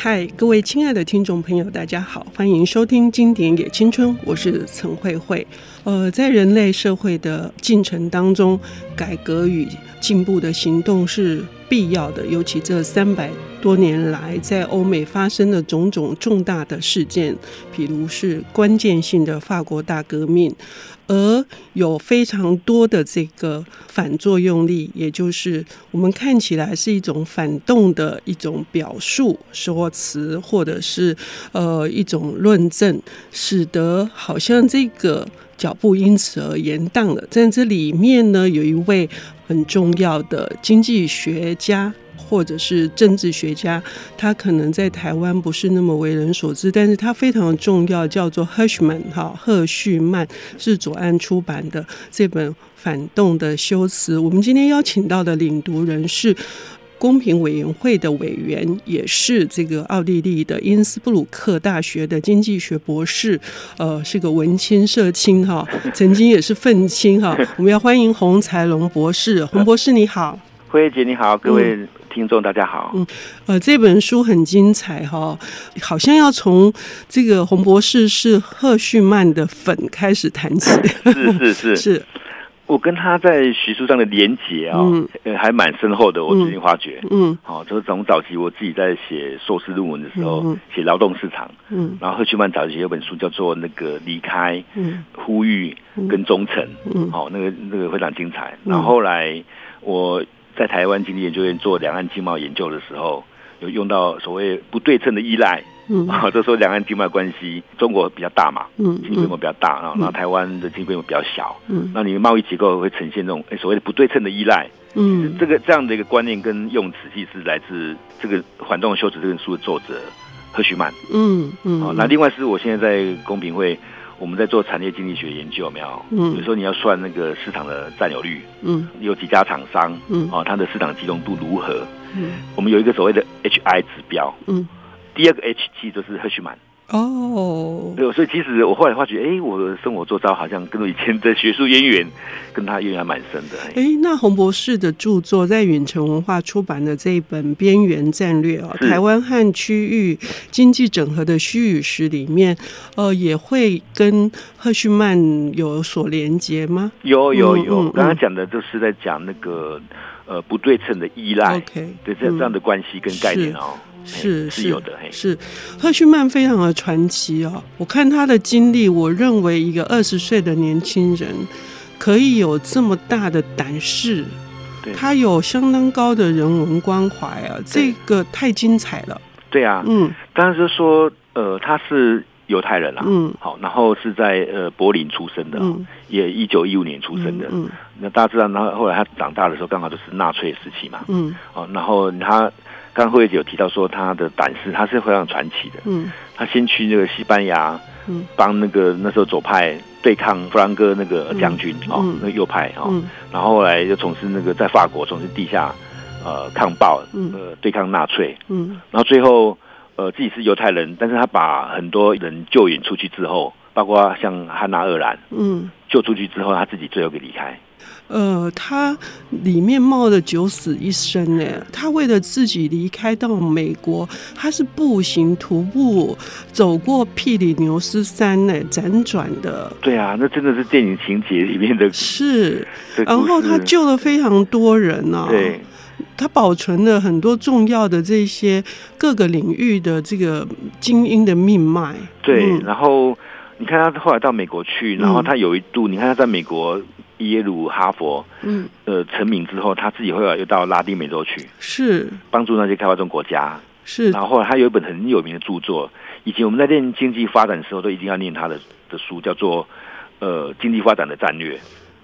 嗨，各位亲爱的听众朋友，大家好，欢迎收听《经典也青春》，我是陈慧慧。呃，在人类社会的进程当中，改革与进步的行动是必要的，尤其这三百多年来，在欧美发生的种种重大的事件，比如是关键性的法国大革命，而有非常多的这个反作用力，也就是我们看起来是一种反动的一种表述说辞，或者是呃一种论证，使得好像这个脚步因此而延宕了。在这里面呢，有一位。很重要的经济学家或者是政治学家，他可能在台湾不是那么为人所知，但是他非常重要，叫做 Hirschman 哈赫胥曼，是左岸出版的这本反动的修辞。我们今天邀请到的领读人是公平委员会的委员，也是这个奥地利的因斯布鲁克大学的经济学博士，呃，是个文青社青哈，曾经也是愤青哈。我们要欢迎洪才龙博士，洪博士你好，辉姐你好，各位听众大家好。嗯，呃，这本书很精彩哈，好像要从这个洪博士是赫胥曼的粉开始谈起，是是是是。我跟他在学术上的连结啊，呃，还蛮深厚的。我最近发觉，嗯，好，就是从早期我自己在写硕士论文的时候，写劳动市场，嗯，然后赫胥曼早期有本书叫做那个离开，嗯，呼吁跟忠诚，嗯，好，那个那个非常精彩。然后后来我在台湾经济研究院做两岸经贸研究的时候，有用到所谓不对称的依赖。嗯，好，这时候两岸经贸关系，中国比较大嘛，嗯，经济规模比较大，然后然后台湾的经济规模比较小，嗯，那你贸易结构会呈现这种所谓的不对称的依赖，嗯，这个这样的一个观念跟用词，其实是来自这个《反动修辞》这本书的作者赫胥曼，嗯嗯，好，那另外是我现在在公平会，我们在做产业经济学研究，有没有？嗯，有时候你要算那个市场的占有率，嗯，有几家厂商，嗯，哦，它的市场集中度如何？嗯，我们有一个所谓的 HI 指标，嗯。第二个 H G 就是赫胥曼哦，对，所以其实我后来发觉，哎，我的生活周遭好像跟我以前的学术渊源跟他渊源还蛮深的。哎，那洪博士的著作在远城文化出版的这一本《边缘战略》哦，台湾和区域经济整合的虚与实里面，呃，也会跟赫胥曼有所连接吗？有有有，刚刚讲的就是在讲那个呃不对称的依赖。对这这样的关系跟概念哦。是是有的，是。赫胥曼非常的传奇哦。我看他的经历，我认为一个二十岁的年轻人可以有这么大的胆识，他有相当高的人文关怀啊，这个太精彩了。对啊，嗯，当时说，呃，他是犹太人啊，嗯，好，然后是在呃柏林出生的，嗯，也一九一五年出生的，嗯，那大家知道，然后后来他长大的时候，刚好就是纳粹时期嘛，嗯，哦，然后他。刚慧姐有提到说他的胆识，他是非常传奇的。嗯，他先去那个西班牙，嗯，帮那个那时候左派对抗弗兰哥那个将军哦，那个右派哦，然后后来又从事那个在法国从事地下呃抗暴，呃对抗纳粹，嗯，然后最后呃自己是犹太人，但是他把很多人救援出去之后，包括像汉娜·厄兰，嗯，救出去之后，他自己最后给离开。呃，他里面冒着九死一生呢。他为了自己离开到美国，他是步行徒步走过庇里牛斯山呢，辗转的。对啊，那真的是电影情节里面的。是，然后他救了非常多人呢、啊。对，他保存了很多重要的这些各个领域的这个精英的命脉。对，嗯、然后你看他后来到美国去，然后他有一度，嗯、你看他在美国。耶鲁、哈佛，嗯，呃，成名之后，他自己后来又到拉丁美洲去，是帮助那些开发中国家，是。然后后来他有一本很有名的著作，以前我们在念经济发展的时候，都一定要念他的的书，叫做呃《经济发展的战略》。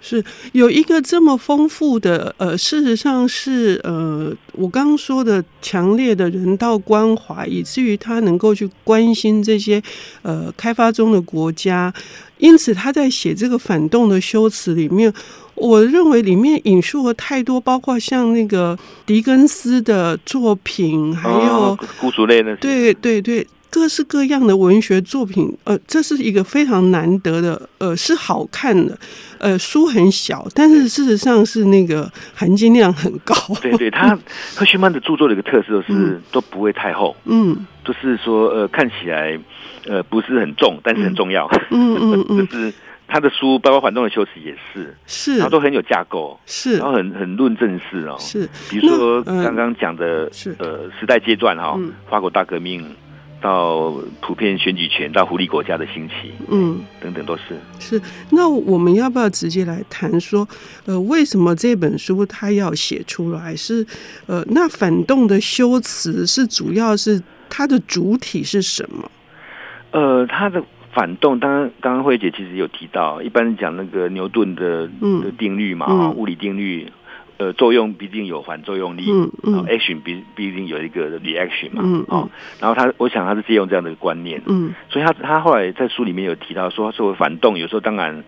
是有一个这么丰富的，呃，事实上是呃，我刚刚说的强烈的人道关怀，以至于他能够去关心这些呃开发中的国家。因此，他在写这个反动的修辞里面，我认为里面引述了太多，包括像那个狄更斯的作品，还有孤独类的，对对对，各式各样的文学作品，呃，这是一个非常难得的，呃，是好看的，呃，书很小，但是事实上是那个含金量很高。对对，他 赫胥曼的著作的一个特色是、嗯、都不会太厚，嗯，就是说呃看起来呃不是很重，但是很重要，嗯嗯嗯，就是他的书，包括《反动的修辞》也是，是，然后都很有架构，是，然后很很论证式哦，是，比如说刚刚讲的，是呃时代阶段哈、哦，法国大革命。到普遍选举权，到福利国家的兴起，嗯，等等都是是。那我们要不要直接来谈说，呃，为什么这本书他要写出来？是呃，那反动的修辞是主要是它的主体是什么？呃，它的反动，当然刚刚慧姐其实有提到，一般讲那个牛顿的的定律嘛，嗯、物理定律。呃，作用必定有反作用力，嗯嗯，action 必必定有一个 reaction 嘛，嗯嗯，然后他，我想他是借用这样的观念，嗯，所以他他后来在书里面有提到说，作为反动，有时候当然。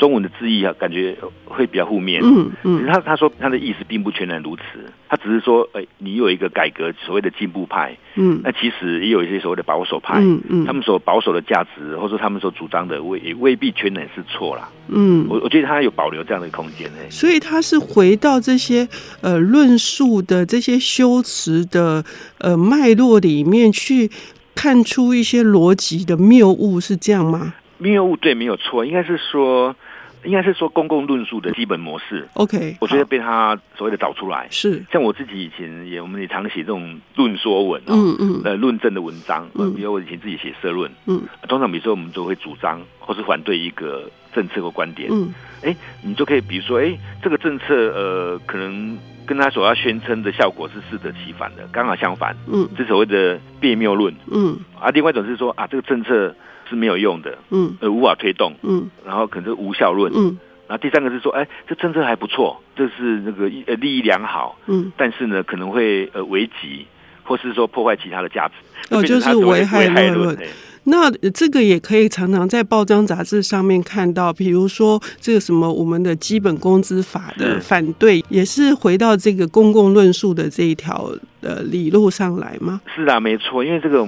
中文的字义啊，感觉会比较负面。嗯嗯，他他说他的意思并不全然如此，他只是说，哎，你有一个改革所谓的进步派，嗯，那其实也有一些所谓的保守派，嗯嗯，他们所保守的价值，或者说他们所主张的，未也未必全然是错啦。嗯，我我觉得他有保留这样的空间呢。所以他是回到这些呃论述的这些修辞的呃脉络里面去看出一些逻辑的谬误，是这样吗？谬误对，没有错，应该是说。应该是说公共论述的基本模式。OK，我觉得被他所谓的找出来。是，像我自己以前也，我们也常写这种论说文，嗯嗯，呃，论证的文章。嗯，比如我以前自己写社论，嗯，通常比如说我们都会主张或是反对一个政策或观点。嗯，哎，你就可以比如说，哎，这个政策呃，可能跟他所要宣称的效果是适得其反的，刚好相反。嗯，这所谓的别谬论。嗯，啊，另外一种是说啊，这个政策。是没有用的，嗯，呃，无法推动，嗯，然后可能是无效论，嗯，然后第三个是说，哎，这政策还不错，这是那个呃利益良好，嗯，但是呢，可能会呃危及，或是说破坏其他的价值，哦，就是危害论。那这个也可以常常在报章杂志上面看到，比如说这个什么我们的基本工资法的反对，也是回到这个公共论述的这一条呃理路上来吗？是啊，没错，因为这个。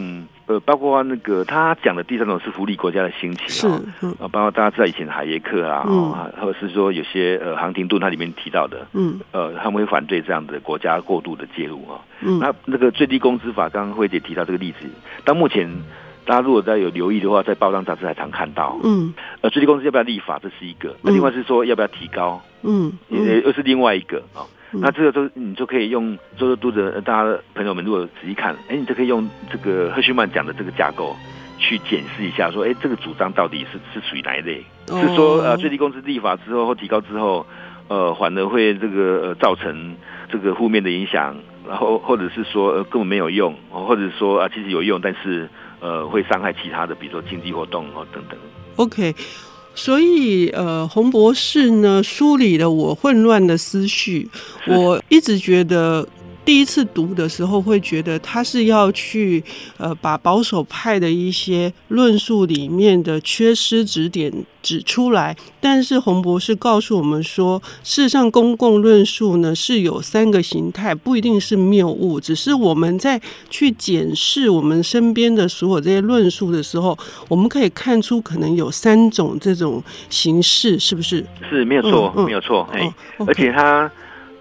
呃，包括那个他讲的第三种是福利国家的兴起啊，嗯，包括大家知道以前海耶克啊，嗯，或者是说有些呃杭廷顿他里面提到的，嗯，呃，他们会反对这样的国家过度的介入啊，嗯，那那个最低工资法，刚刚慧姐提到这个例子，到目前大家如果在有留意的话，在报章杂志还常看到，嗯，呃，最低工资要不要立法，这是一个，那另外是说要不要提高，嗯，也又是另外一个啊。那这个都你就可以用，就是读者大家朋友们如果仔细看，哎，你就可以用这个赫胥曼讲的这个架构去检视一下，说，哎，这个主张到底是是属于哪一类？是说呃最低工资立法之后或提高之后，呃，反而会这个呃造成这个负面的影响，然后或者是说呃根本没有用，或者说啊其实有用，但是呃会伤害其他的，比如说经济活动哦等等。OK。所以，呃，洪博士呢梳理了我混乱的思绪。我一直觉得。第一次读的时候，会觉得他是要去呃把保守派的一些论述里面的缺失指点指出来。但是洪博士告诉我们说，事实上公共论述呢是有三个形态，不一定是谬误，只是我们在去检视我们身边的所有这些论述的时候，我们可以看出可能有三种这种形式，是不是？是没有错，嗯、没有错。哎、嗯，而且他。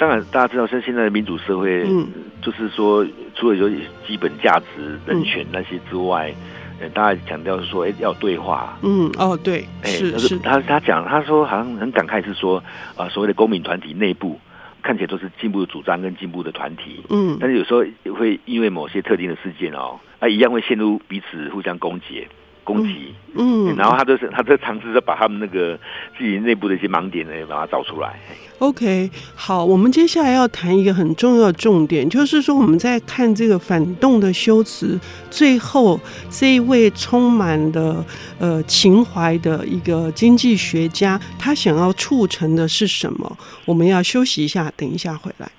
当然，大家知道，像现在的民主社会，嗯，就是说，除了有基本价值、人权那些之外，呃、嗯，大家强调是说，哎，要对话。嗯，哦，对，哎，是是。他他讲，他说好像很感慨，是说，啊、呃，所谓的公民团体内部看起来都是进步的主张跟进步的团体，嗯，但是有时候会因为某些特定的事件哦，啊，一样会陷入彼此互相攻击。攻击，嗯，然后他就是他在尝试着把他们那个自己内部的一些盲点呢，把它找出来。OK，好，我们接下来要谈一个很重要的重点，就是说我们在看这个反动的修辞，最后这一位充满了呃情怀的一个经济学家，他想要促成的是什么？我们要休息一下，等一下回来。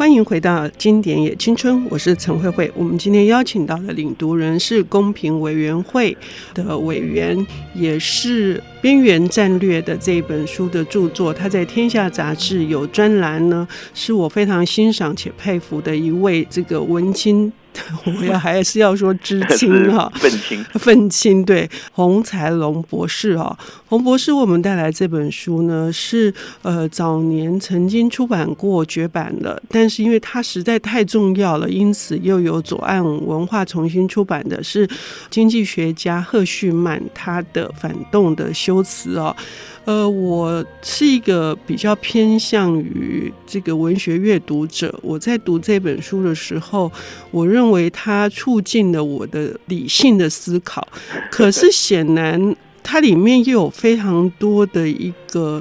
欢迎回到《经典也青春》，我是陈慧慧。我们今天邀请到的领读人是公平委员会的委员，也是《边缘战略》的这本书的著作。他在《天下》杂志有专栏呢，是我非常欣赏且佩服的一位这个文青。我要还是要说知青哈，愤青，愤青对洪才龙博士哈，洪博士为我们带来这本书呢，是呃早年曾经出版过绝版的，但是因为它实在太重要了，因此又有左岸文化重新出版的，是经济学家贺旭曼他的反动的修辞哦。呃，我是一个比较偏向于这个文学阅读者。我在读这本书的时候，我认为它促进了我的理性的思考。可是显然，它里面又有非常多的一个，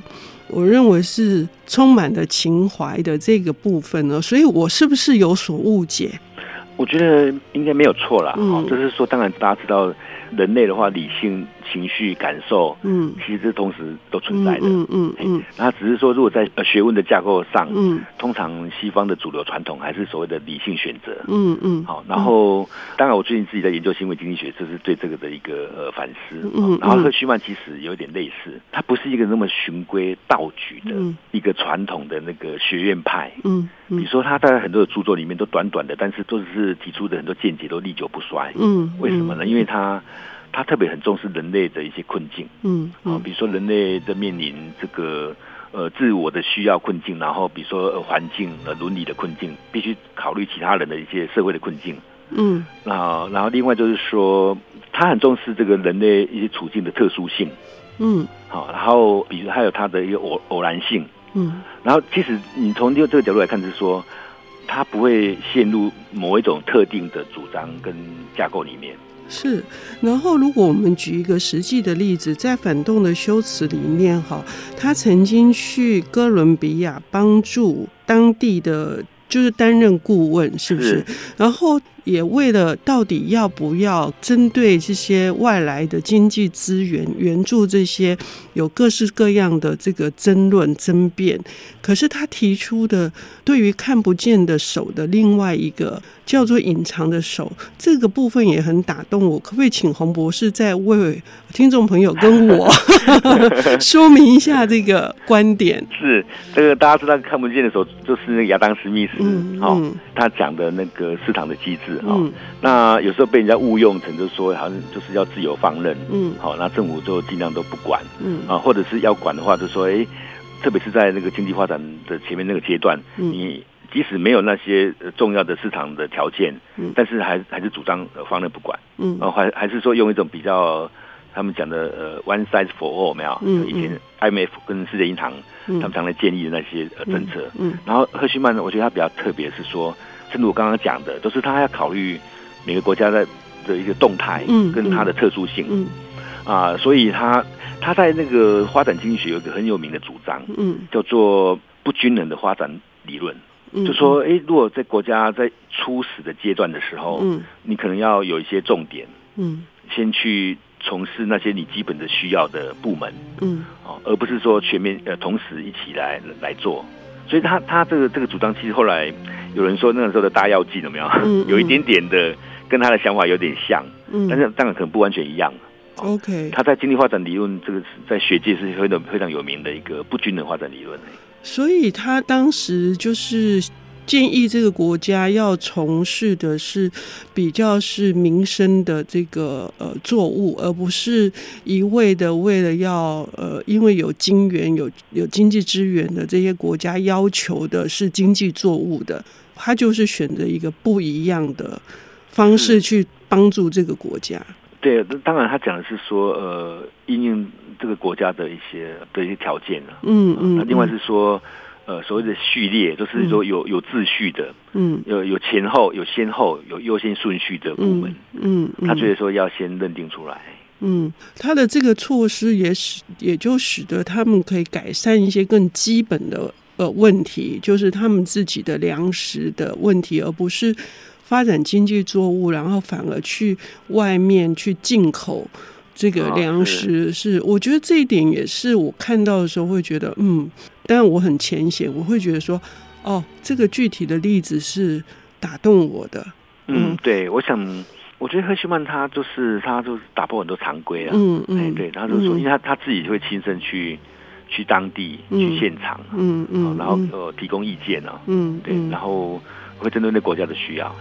我认为是充满了情怀的这个部分呢。所以我是不是有所误解？我觉得应该没有错啦。嗯，就是说，当然大家知道。人类的话，理性、情绪、感受，嗯，其实同时都存在的，嗯嗯嗯。那只是说，如果在呃学问的架构上，嗯，通常西方的主流传统还是所谓的理性选择，嗯嗯。好，然后当然我最近自己在研究行为经济学，这是对这个的一个呃反思。嗯，然后和徐曼其实有点类似，他不是一个那么循规蹈矩的一个传统的那个学院派，嗯。比如说他在很多的著作里面都短短的，但是都是提出的很多见解都历久不衰，嗯。为什么呢？因为他。他特别很重视人类的一些困境，嗯，啊，比如说人类在面临这个呃自我的需要困境，然后比如说环境呃伦理的困境，必须考虑其他人的一些社会的困境，嗯，啊，然后另外就是说，他很重视这个人类一些处境的特殊性，嗯，好，然后比如还有他的一个偶偶然性，嗯，然后其实你从这个角度来看，就是说他不会陷入某一种特定的主张跟架构里面。是，然后如果我们举一个实际的例子，在反动的修辞里面，哈，他曾经去哥伦比亚帮助当地的，就是担任顾问，是不是？是。然后。也为了到底要不要针对这些外来的经济资源援助这些有各式各样的这个争论争辩，可是他提出的对于看不见的手的另外一个叫做隐藏的手这个部分也很打动我。可不可以请洪博士再为听众朋友跟我 说明一下这个观点？是这个大家知道看不见的手就是那个亚当斯密斯，嗯，哦，他讲的那个市场的机制。嗯，那有时候被人家误用成，就是说好像就是要自由放任，嗯，好，那政府就尽量都不管，嗯。啊，或者是要管的话，就说，哎，特别是在那个经济发展的前面那个阶段，嗯，你即使没有那些重要的市场的条件，嗯，但是还还是主张放任不管，嗯，然后还还是说用一种比较他们讲的呃 one size for all 没有，嗯，以前 IMF 跟世界银行他们常来建议的那些呃政策，嗯，然后赫希曼呢，我觉得他比较特别是说。正如我刚刚讲的，都是他要考虑每个国家的的一个动态，嗯，跟它的特殊性，嗯，啊，所以他他在那个发展经济学有一个很有名的主张，嗯，叫做不均衡的发展理论，嗯，就说，哎，如果在国家在初始的阶段的时候，嗯，你可能要有一些重点，嗯，先去从事那些你基本的需要的部门，嗯，哦，而不是说全面呃同时一起来来做。所以他他这个这个主张，其实后来有人说那个时候的大药剂怎么样？嗯 嗯、有一点点的跟他的想法有点像，嗯、但是当然可能不完全一样。OK，他在经济发展理论这个在学界是非常非常有名的一个不均衡发展理论。所以他当时就是。建议这个国家要从事的是比较是民生的这个呃作物，而不是一味的为了要呃，因为有金源有有经济资源的这些国家要求的是经济作物的，他就是选择一个不一样的方式去帮助这个国家。对，当然他讲的是说呃，因应这个国家的一些的一些条件啊。嗯嗯，那另外是说。呃，所谓的序列就是说有有秩序的，嗯，有有前后、有先后、有优先顺序的部门，嗯，嗯，他觉得说要先认定出来，嗯，他的这个措施也使也就使得他们可以改善一些更基本的呃问题，就是他们自己的粮食的问题，而不是发展经济作物，然后反而去外面去进口这个粮食，是我觉得这一点也是我看到的时候会觉得，嗯。但我很浅显，我会觉得说，哦，这个具体的例子是打动我的。嗯，对，我想，我觉得赫希曼他就是他就是打破很多常规啊。嗯嗯、哎，对，他就说，因为他他自己会亲身去去当地去现场，嗯嗯，然后呃提供意见啊。嗯，对，然后会针对那国家的需要。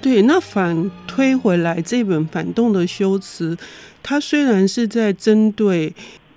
对，那反推回来，这本《反动的修辞》，它虽然是在针对。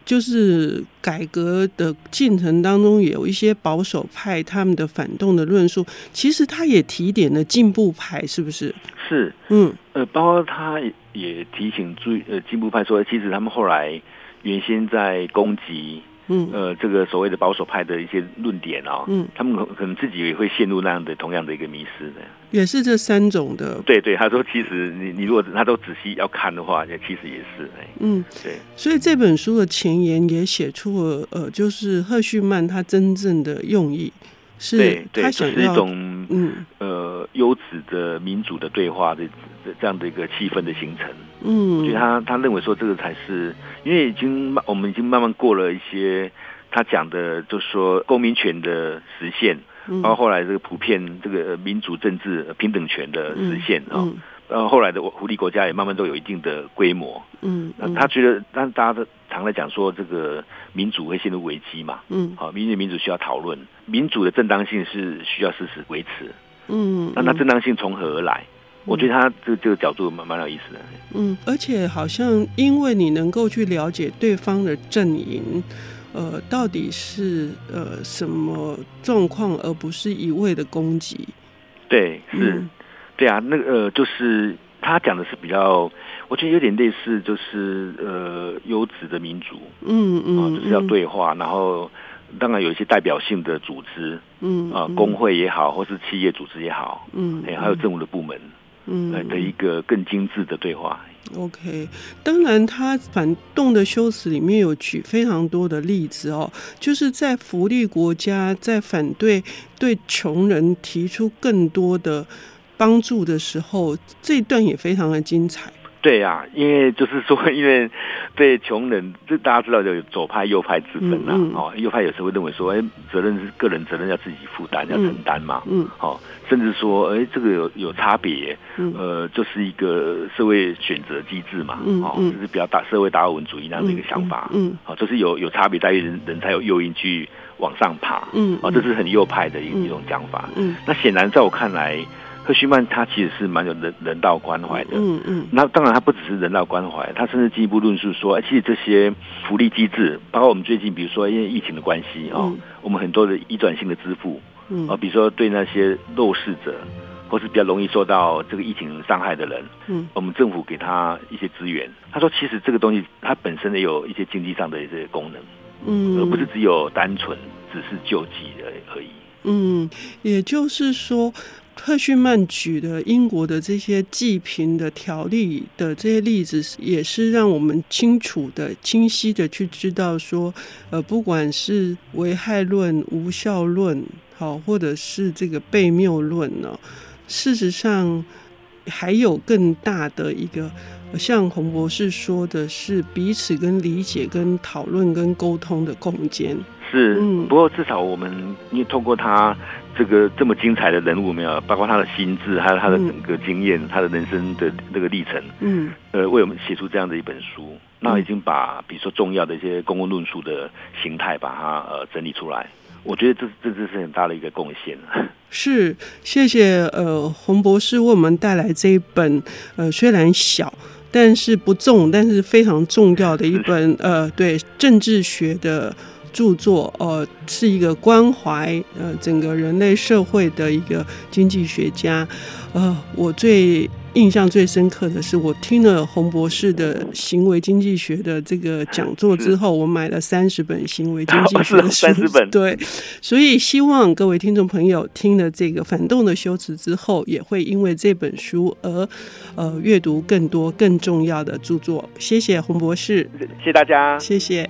就是改革的进程当中，有一些保守派他们的反动的论述，其实他也提点了进步派，是不是？是，嗯，呃，包括他也提醒注意，呃，进步派说，其实他们后来原先在攻击。嗯，呃，这个所谓的保守派的一些论点哦，嗯，他们可可能自己也会陷入那样的同样的一个迷失的，也是这三种的。对对，他说其实你你如果他都仔细要看的话，其实也是哎，嗯，对。所以这本书的前言也写出了呃，就是赫胥曼他真正的用意是，他想要是一种嗯。呃优质的民主的对话的这样的一个气氛的形成。嗯，所以他他认为说这个才是，因为已经我们已经慢慢过了一些他讲的，就是说公民权的实现，包括后来这个普遍这个民主政治平等权的实现啊，然后后来的福利国家也慢慢都有一定的规模。嗯，那他觉得，但大家都常在讲说这个民主会陷入危机嘛。嗯，好，民主民主需要讨论，民主的正当性是需要事实维持。嗯，那那正当性从何而来？我觉得他这这个角度蛮蛮有意思的。嗯，而且好像因为你能够去了解对方的阵营，呃，到底是呃什么状况，而不是一味的攻击。对，是，嗯、对啊，那个呃，就是他讲的是比较，我觉得有点类似，就是呃优质的民主。嗯嗯、呃，就是要对话，然后当然有一些代表性的组织，嗯啊、呃，工会也好，或是企业组织也好，嗯，哎，还有政府的部门。嗯，的一个更精致的对话。OK，当然，他反动的修辞里面有举非常多的例子哦，就是在福利国家在反对对穷人提出更多的帮助的时候，这一段也非常的精彩。对呀、啊，因为就是说，因为对穷人，这大家知道有左派右派之分呐、啊。嗯嗯、哦，右派有时候会认为说，哎，责任是个人责任要自己负担，要承担嘛。嗯。好、哦，甚至说，哎，这个有有差别。嗯。呃，就是一个社会选择机制嘛。嗯。哦，就是比较大社会达尔文主义那样的一个想法。嗯。好、嗯哦，就是有有差别在于人人才有诱因去往上爬。嗯。哦，这是很右派的一一种讲法。嗯。那显然，在我看来。赫胥曼他其实是蛮有人人道关怀的，嗯嗯，那当然他不只是人道关怀，他甚至进一步论述说，其实这些福利机制，包括我们最近比如说因为疫情的关系啊，嗯、我们很多的移转性的支付，嗯，啊，比如说对那些弱势者或是比较容易受到这个疫情伤害的人，嗯，我们政府给他一些资源，他说其实这个东西它本身也有一些经济上的一些功能，嗯，而不是只有单纯只是救济而而已，嗯，也就是说。赫胥曼举的英国的这些济贫的条例的这些例子，也是让我们清楚的、清晰的去知道说，呃，不管是危害论、无效论，好，或者是这个悖谬论呢，事实上还有更大的一个，像洪博士说的是彼此跟理解、跟讨论、跟沟通的空间。是，嗯，不过至少我们因为通过他。这个这么精彩的人物没有，包括他的心智，还有他的整个经验，嗯、他的人生的那个历程，嗯，呃，为我们写出这样的一本书，那已经把比如说重要的一些公共论述的形态，把它呃整理出来，我觉得这这这是很大的一个贡献。是，谢谢呃洪博士为我们带来这一本呃虽然小，但是不重，但是非常重要的一 本呃对政治学的。著作，呃，是一个关怀呃整个人类社会的一个经济学家，呃，我最印象最深刻的是，我听了洪博士的 行为经济学的这个讲座之后，我买了三十本行为经济学的书，三十本，对，所以希望各位听众朋友听了这个反动的修辞之后，也会因为这本书而呃阅读更多更重要的著作。谢谢洪博士，谢谢大家，谢谢。